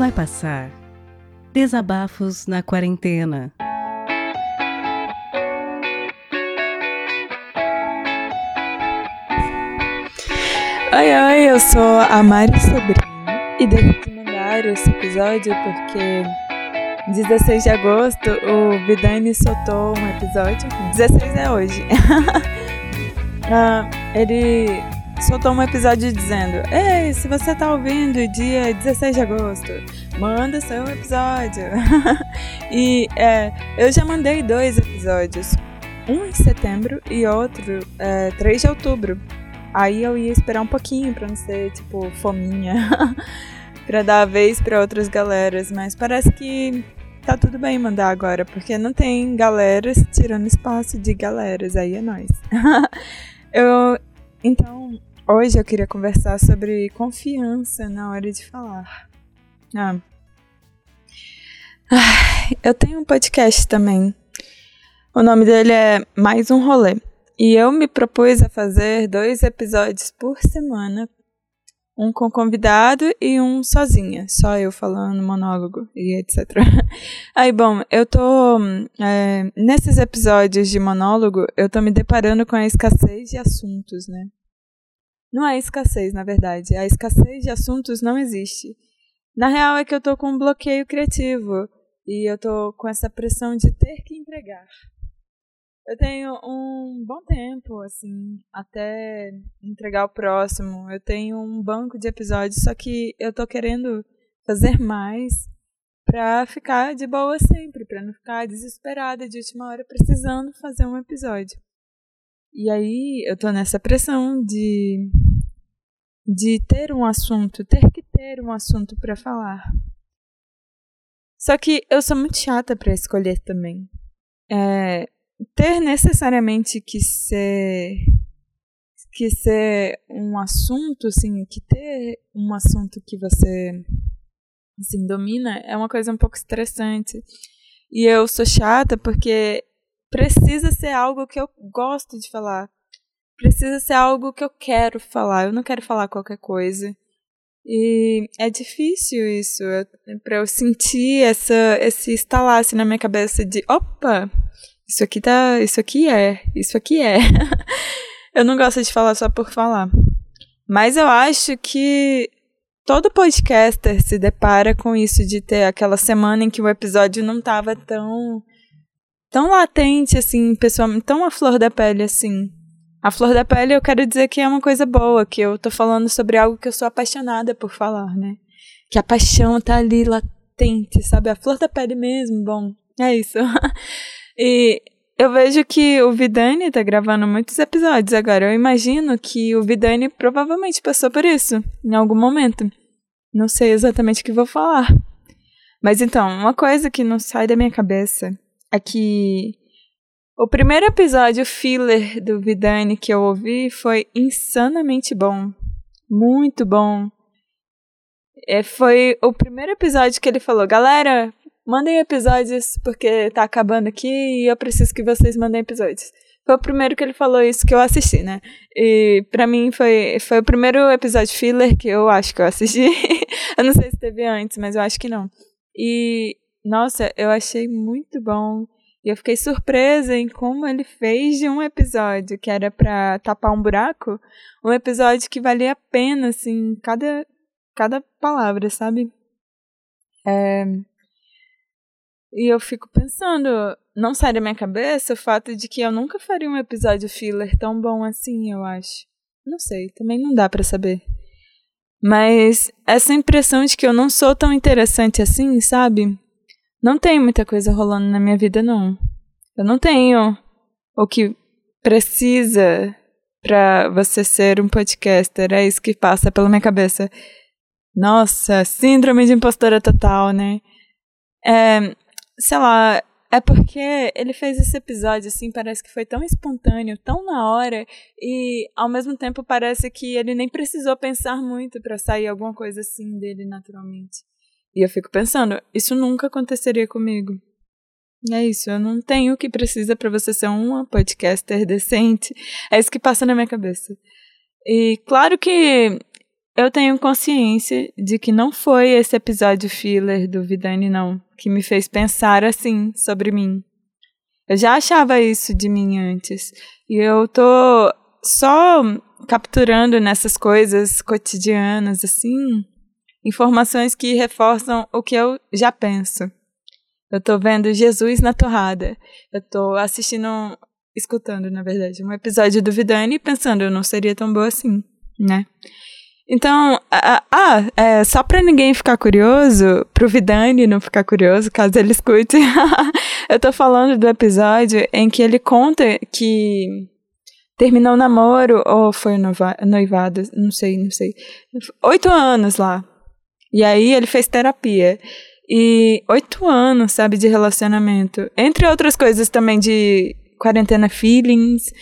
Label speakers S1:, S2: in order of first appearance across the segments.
S1: Vai passar. Desabafos na quarentena.
S2: Oi, oi, eu sou a Mari Sobrinho e decidi mandar esse episódio porque 16 de agosto o Vidani soltou um episódio, 16 é hoje. ah, ele soltou um episódio dizendo: Ei, se você tá ouvindo dia 16 de agosto, manda seu episódio. e é, eu já mandei dois episódios, um em setembro e outro é, 3 de outubro. Aí eu ia esperar um pouquinho pra não ser, tipo, fominha. pra dar a vez pra outras galeras. Mas parece que tá tudo bem mandar agora, porque não tem galeras tirando espaço de galeras. Aí é nóis. eu. Então, hoje eu queria conversar sobre confiança na hora de falar. Ah. Eu tenho um podcast também. O nome dele é Mais um Rolê. E eu me propus a fazer dois episódios por semana, um com convidado e um sozinha, só eu falando monólogo e etc. Aí, bom, eu tô. É, nesses episódios de monólogo, eu tô me deparando com a escassez de assuntos, né? Não é escassez, na verdade. A escassez de assuntos não existe. Na real, é que eu tô com um bloqueio criativo e eu tô com essa pressão de ter que entregar. Eu tenho um bom tempo, assim, até entregar o próximo. Eu tenho um banco de episódios, só que eu tô querendo fazer mais pra ficar de boa sempre, pra não ficar desesperada de última hora precisando fazer um episódio. E aí eu tô nessa pressão de de ter um assunto, ter que ter um assunto para falar. Só que eu sou muito chata para escolher também. É, ter necessariamente que ser que ser um assunto assim que ter um assunto que você assim domina é uma coisa um pouco estressante e eu sou chata porque precisa ser algo que eu gosto de falar precisa ser algo que eu quero falar eu não quero falar qualquer coisa e é difícil isso para eu sentir essa esse estalar assim, na minha cabeça de opa isso aqui tá. Isso aqui é. Isso aqui é. eu não gosto de falar só por falar. Mas eu acho que todo podcaster se depara com isso de ter aquela semana em que o episódio não tava tão. tão latente, assim, pessoalmente, tão à flor da pele assim. A flor da pele eu quero dizer que é uma coisa boa, que eu tô falando sobre algo que eu sou apaixonada por falar, né? Que a paixão tá ali latente, sabe? A flor da pele mesmo, bom, é isso. E eu vejo que o Vidani tá gravando muitos episódios agora. Eu imagino que o Vidani provavelmente passou por isso em algum momento. Não sei exatamente o que vou falar. Mas então, uma coisa que não sai da minha cabeça é que o primeiro episódio filler do Vidani que eu ouvi foi insanamente bom. Muito bom. É, foi o primeiro episódio que ele falou: Galera, mandem episódios porque tá acabando aqui e eu preciso que vocês mandem episódios. Foi o primeiro que ele falou isso que eu assisti, né? E pra mim foi, foi o primeiro episódio filler que eu acho que eu assisti. eu não sei se teve antes, mas eu acho que não. E, nossa, eu achei muito bom. E eu fiquei surpresa em como ele fez de um episódio que era para tapar um buraco, um episódio que valia a pena, assim, cada, cada palavra, sabe? É, e eu fico pensando, não sai da minha cabeça o fato de que eu nunca faria um episódio filler tão bom assim, eu acho. Não sei, também não dá para saber. Mas essa impressão de que eu não sou tão interessante assim, sabe? Não tem muita coisa rolando na minha vida, não. Eu não tenho o que precisa para você ser um podcaster. É isso que passa pela minha cabeça. Nossa, síndrome de impostora total, né? É, sei lá, é porque ele fez esse episódio, assim, parece que foi tão espontâneo, tão na hora, e ao mesmo tempo parece que ele nem precisou pensar muito para sair alguma coisa assim dele naturalmente. E eu fico pensando, isso nunca aconteceria comigo. É isso, eu não tenho o que precisa para você ser uma podcaster decente. É isso que passa na minha cabeça. E claro que eu tenho consciência de que não foi esse episódio filler do Vidani, não, que me fez pensar assim sobre mim. Eu já achava isso de mim antes. E eu tô só capturando nessas coisas cotidianas, assim, informações que reforçam o que eu já penso. Eu tô vendo Jesus na torrada. Eu tô assistindo, escutando, na verdade, um episódio do Vidani e pensando, eu não seria tão boa assim, né? Então, ah, é, só pra ninguém ficar curioso, pro Vidani não ficar curioso, caso ele escute, eu tô falando do episódio em que ele conta que terminou o namoro, ou foi noivado, não sei, não sei. Oito anos lá. E aí ele fez terapia. E oito anos, sabe, de relacionamento. Entre outras coisas também de quarentena feelings,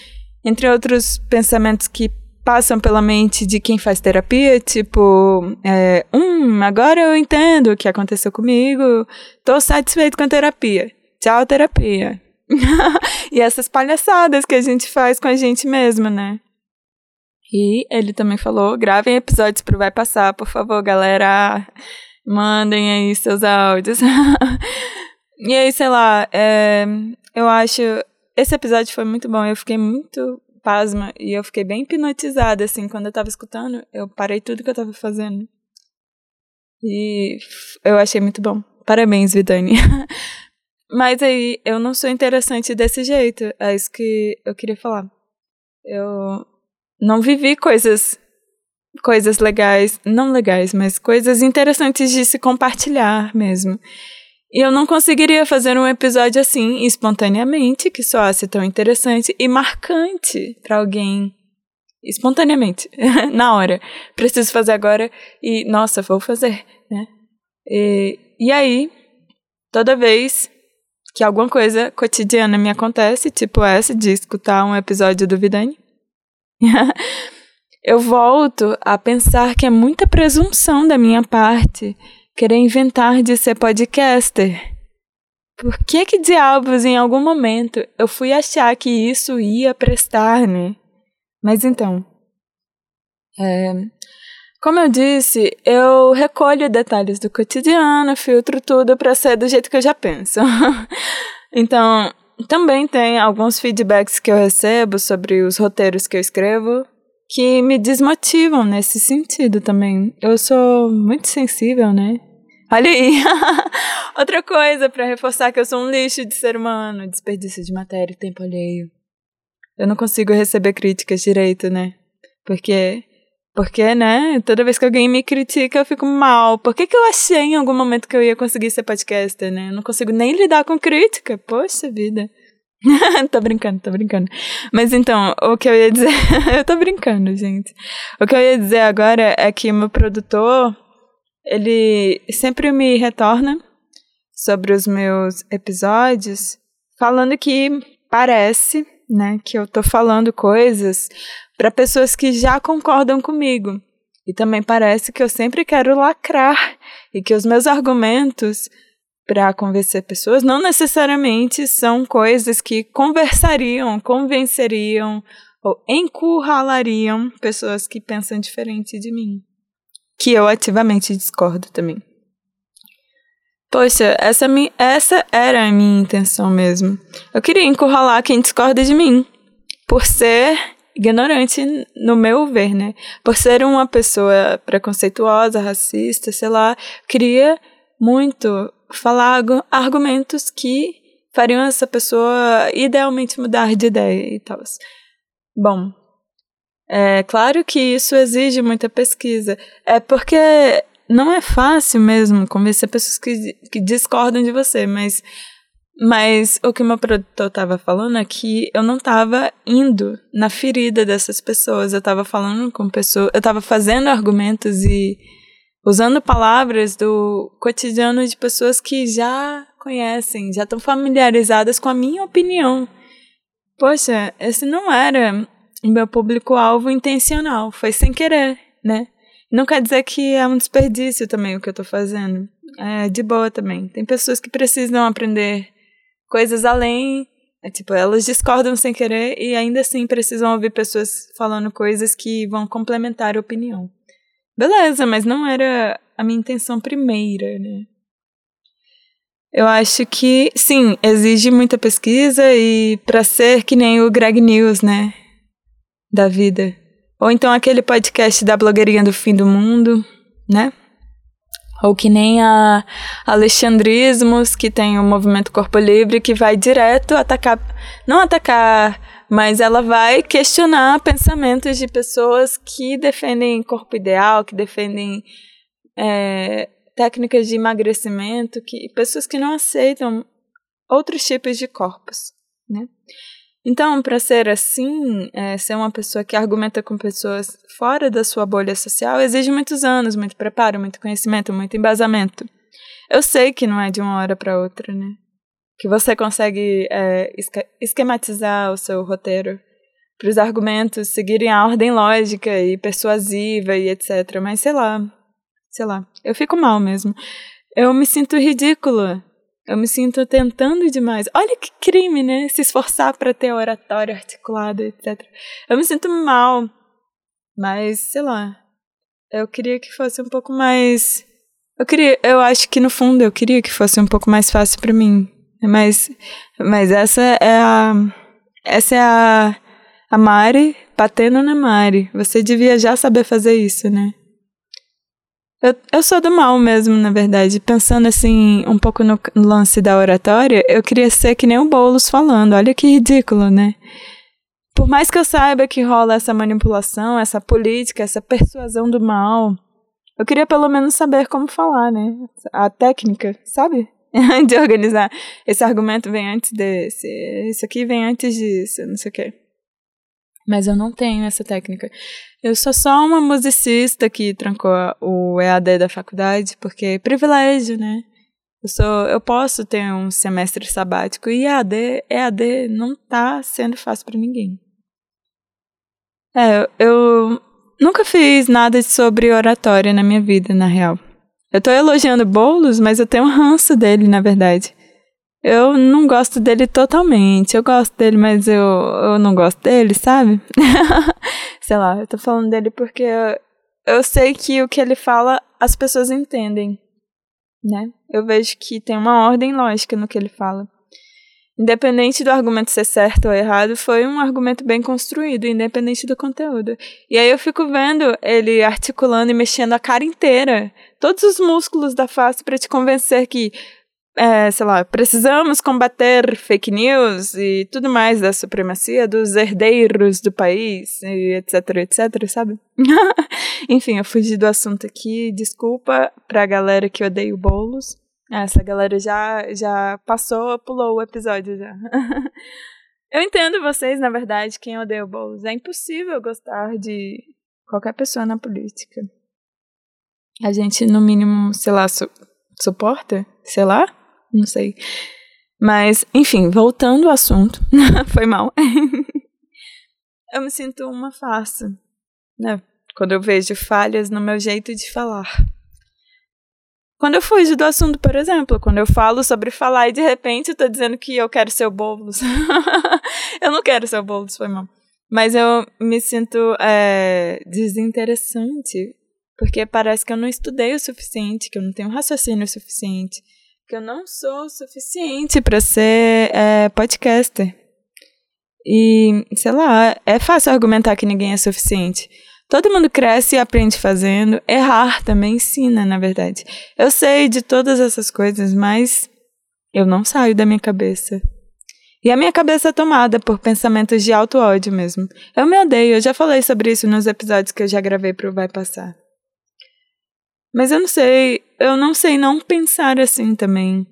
S2: entre outros pensamentos que passam pela mente de quem faz terapia, tipo, é, hum, agora eu entendo o que aconteceu comigo, tô satisfeito com a terapia. Tchau, terapia. e essas palhaçadas que a gente faz com a gente mesmo, né? E ele também falou: gravem episódios pro Vai Passar, por favor, galera. Mandem aí seus áudios. e aí, sei lá, é, eu acho. Esse episódio foi muito bom. Eu fiquei muito pasma e eu fiquei bem hipnotizada, assim, quando eu tava escutando. Eu parei tudo que eu tava fazendo. E eu achei muito bom. Parabéns, Vidani. Mas aí, eu não sou interessante desse jeito. É isso que eu queria falar. Eu não vivi coisas coisas legais, não legais, mas coisas interessantes de se compartilhar mesmo. E eu não conseguiria fazer um episódio assim espontaneamente, que soasse tão interessante e marcante para alguém. Espontaneamente, na hora. Preciso fazer agora e, nossa, vou fazer, né? E, e aí, toda vez que alguma coisa cotidiana me acontece, tipo essa de escutar um episódio do Vidani, eu volto a pensar que é muita presunção da minha parte querer inventar de ser podcaster. Por que que diabos em algum momento eu fui achar que isso ia prestar, né? Mas então, é, como eu disse, eu recolho detalhes do cotidiano, filtro tudo para ser do jeito que eu já penso. então, também tem alguns feedbacks que eu recebo sobre os roteiros que eu escrevo, que me desmotivam nesse sentido também. Eu sou muito sensível, né? Olha aí! Outra coisa para reforçar que eu sou um lixo de ser humano, desperdício de matéria e tempo alheio. Eu não consigo receber críticas direito, né? Porque porque, né, toda vez que alguém me critica, eu fico mal. Por que, que eu achei em algum momento que eu ia conseguir ser podcaster, né? Eu não consigo nem lidar com crítica. Poxa vida. tô brincando, tô brincando. Mas então, o que eu ia dizer. eu tô brincando, gente. O que eu ia dizer agora é que meu produtor, ele sempre me retorna sobre os meus episódios, falando que parece, né, que eu tô falando coisas para pessoas que já concordam comigo. E também parece que eu sempre quero lacrar e que os meus argumentos para convencer pessoas não necessariamente são coisas que conversariam, convenceriam ou encurralariam pessoas que pensam diferente de mim. Que eu ativamente discordo também. Poxa, essa, essa era a minha intenção mesmo. Eu queria encurralar quem discorda de mim. Por ser ignorante, no meu ver, né? Por ser uma pessoa preconceituosa, racista, sei lá, queria muito falar argumentos que fariam essa pessoa idealmente mudar de ideia e tal. Bom, é claro que isso exige muita pesquisa. É porque não é fácil mesmo convencer pessoas que, que discordam de você, mas, mas o que meu produtor estava falando é que eu não estava indo na ferida dessas pessoas. Eu estava falando com pessoas, eu estava fazendo argumentos e usando palavras do cotidiano de pessoas que já conhecem, já estão familiarizadas com a minha opinião. Poxa, esse não era o meu público-alvo intencional, foi sem querer, né? Não quer dizer que é um desperdício também o que eu estou fazendo. É de boa também. Tem pessoas que precisam aprender coisas além. É, tipo, elas discordam sem querer e ainda assim precisam ouvir pessoas falando coisas que vão complementar a opinião. beleza, mas não era a minha intenção primeira, né? Eu acho que, sim, exige muita pesquisa e para ser que nem o Greg News, né? Da vida. Ou então aquele podcast da blogueirinha do fim do mundo, né? Ou que nem a Alexandrismos, que tem o movimento Corpo Livre, que vai direto atacar, não atacar, mas ela vai questionar pensamentos de pessoas que defendem corpo ideal, que defendem é, técnicas de emagrecimento, que pessoas que não aceitam outros tipos de corpos, né? Então, para ser assim, é, ser uma pessoa que argumenta com pessoas fora da sua bolha social exige muitos anos, muito preparo, muito conhecimento, muito embasamento. Eu sei que não é de uma hora para outra, né? Que você consegue é, esquematizar o seu roteiro para os argumentos seguirem a ordem lógica e persuasiva e etc. Mas sei lá, sei lá, eu fico mal mesmo. Eu me sinto ridícula. Eu me sinto tentando demais. Olha que crime, né? Se esforçar para ter oratório articulado, etc. Eu me sinto mal. Mas, sei lá. Eu queria que fosse um pouco mais. Eu queria, eu acho que no fundo eu queria que fosse um pouco mais fácil para mim. Mas, mas essa é a, essa é a, a Mari batendo na Mari. Você devia já saber fazer isso, né? Eu, eu sou do mal mesmo, na verdade. Pensando assim, um pouco no lance da oratória, eu queria ser que nem o Boulos falando. Olha que ridículo, né? Por mais que eu saiba que rola essa manipulação, essa política, essa persuasão do mal, eu queria pelo menos saber como falar, né? A técnica, sabe? de organizar. Esse argumento vem antes desse, isso aqui vem antes disso, não sei o quê. Mas eu não tenho essa técnica. Eu sou só uma musicista que trancou o EAD da faculdade, porque é privilégio, né? Eu, sou, eu posso ter um semestre sabático e EAD, EAD não tá sendo fácil para ninguém. É, eu nunca fiz nada sobre oratória na minha vida, na real. Eu tô elogiando Boulos, mas eu tenho um ranço dele, na verdade. Eu não gosto dele totalmente. Eu gosto dele, mas eu, eu não gosto dele, sabe? Sei lá, eu tô falando dele porque eu, eu sei que o que ele fala as pessoas entendem, né? Eu vejo que tem uma ordem lógica no que ele fala. Independente do argumento ser certo ou errado, foi um argumento bem construído, independente do conteúdo. E aí eu fico vendo ele articulando e mexendo a cara inteira, todos os músculos da face para te convencer que é, sei lá, precisamos combater fake news e tudo mais da supremacia dos herdeiros do país, etc, etc, sabe? Enfim, eu fugi do assunto aqui, desculpa pra galera que odeia o bolos. Essa galera já, já passou, pulou o episódio já. eu entendo vocês, na verdade, quem odeia o bolos. É impossível gostar de qualquer pessoa na política. A gente, no mínimo, sei lá, su suporta? Sei lá? Não sei. Mas, enfim, voltando ao assunto, foi mal. eu me sinto uma farsa, né? Quando eu vejo falhas no meu jeito de falar. Quando eu fujo do assunto, por exemplo, quando eu falo sobre falar e de repente eu tô dizendo que eu quero ser o Boulos. eu não quero ser o Boulos, foi mal. Mas eu me sinto é, desinteressante, porque parece que eu não estudei o suficiente, que eu não tenho raciocínio suficiente que eu não sou suficiente para ser é, podcaster. E, sei lá, é fácil argumentar que ninguém é suficiente. Todo mundo cresce e aprende fazendo. Errar também ensina, na verdade. Eu sei de todas essas coisas, mas eu não saio da minha cabeça. E a minha cabeça é tomada por pensamentos de alto ódio mesmo. Eu me odeio, eu já falei sobre isso nos episódios que eu já gravei pro Vai Passar. Mas eu não sei, eu não sei não pensar assim também.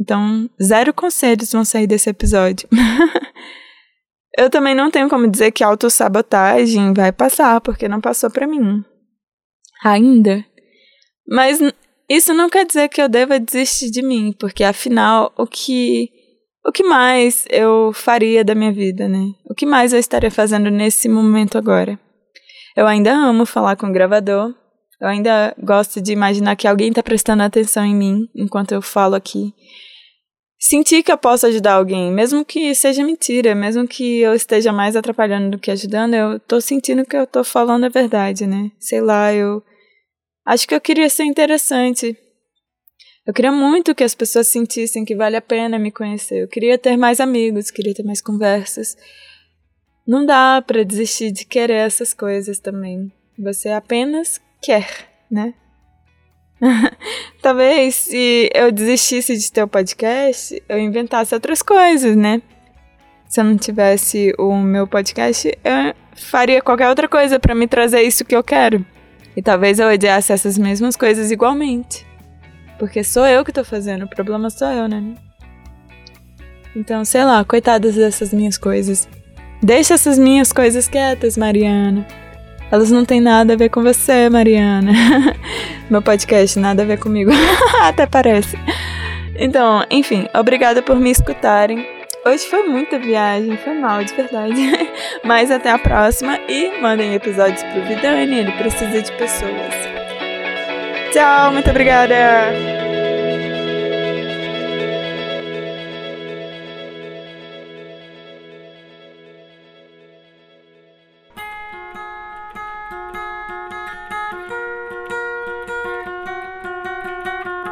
S2: Então, zero conselhos vão sair desse episódio. eu também não tenho como dizer que autossabotagem vai passar, porque não passou para mim. Ainda. Mas isso não quer dizer que eu deva desistir de mim, porque afinal, o que o que mais eu faria da minha vida, né? O que mais eu estaria fazendo nesse momento agora? Eu ainda amo falar com o gravador, eu ainda gosto de imaginar que alguém está prestando atenção em mim enquanto eu falo aqui. Sentir que eu posso ajudar alguém, mesmo que seja mentira, mesmo que eu esteja mais atrapalhando do que ajudando, eu tô sentindo que eu tô falando a verdade, né? Sei lá, eu acho que eu queria ser interessante. Eu queria muito que as pessoas sentissem que vale a pena me conhecer. Eu queria ter mais amigos, queria ter mais conversas. Não dá para desistir de querer essas coisas também. Você apenas quer, né? Talvez se eu desistisse de ter o podcast, eu inventasse outras coisas, né? Se eu não tivesse o meu podcast, eu faria qualquer outra coisa para me trazer isso que eu quero. E talvez eu odiasse essas mesmas coisas igualmente. Porque sou eu que tô fazendo, o problema sou eu, né? Então, sei lá, coitadas dessas minhas coisas. Deixa essas minhas coisas quietas, Mariana. Elas não têm nada a ver com você, Mariana. Meu podcast, nada a ver comigo. Até parece. Então, enfim, obrigada por me escutarem. Hoje foi muita viagem, foi mal, de verdade. Mas até a próxima e mandem episódios pro Vidani, ele precisa de pessoas. Tchau, muito obrigada!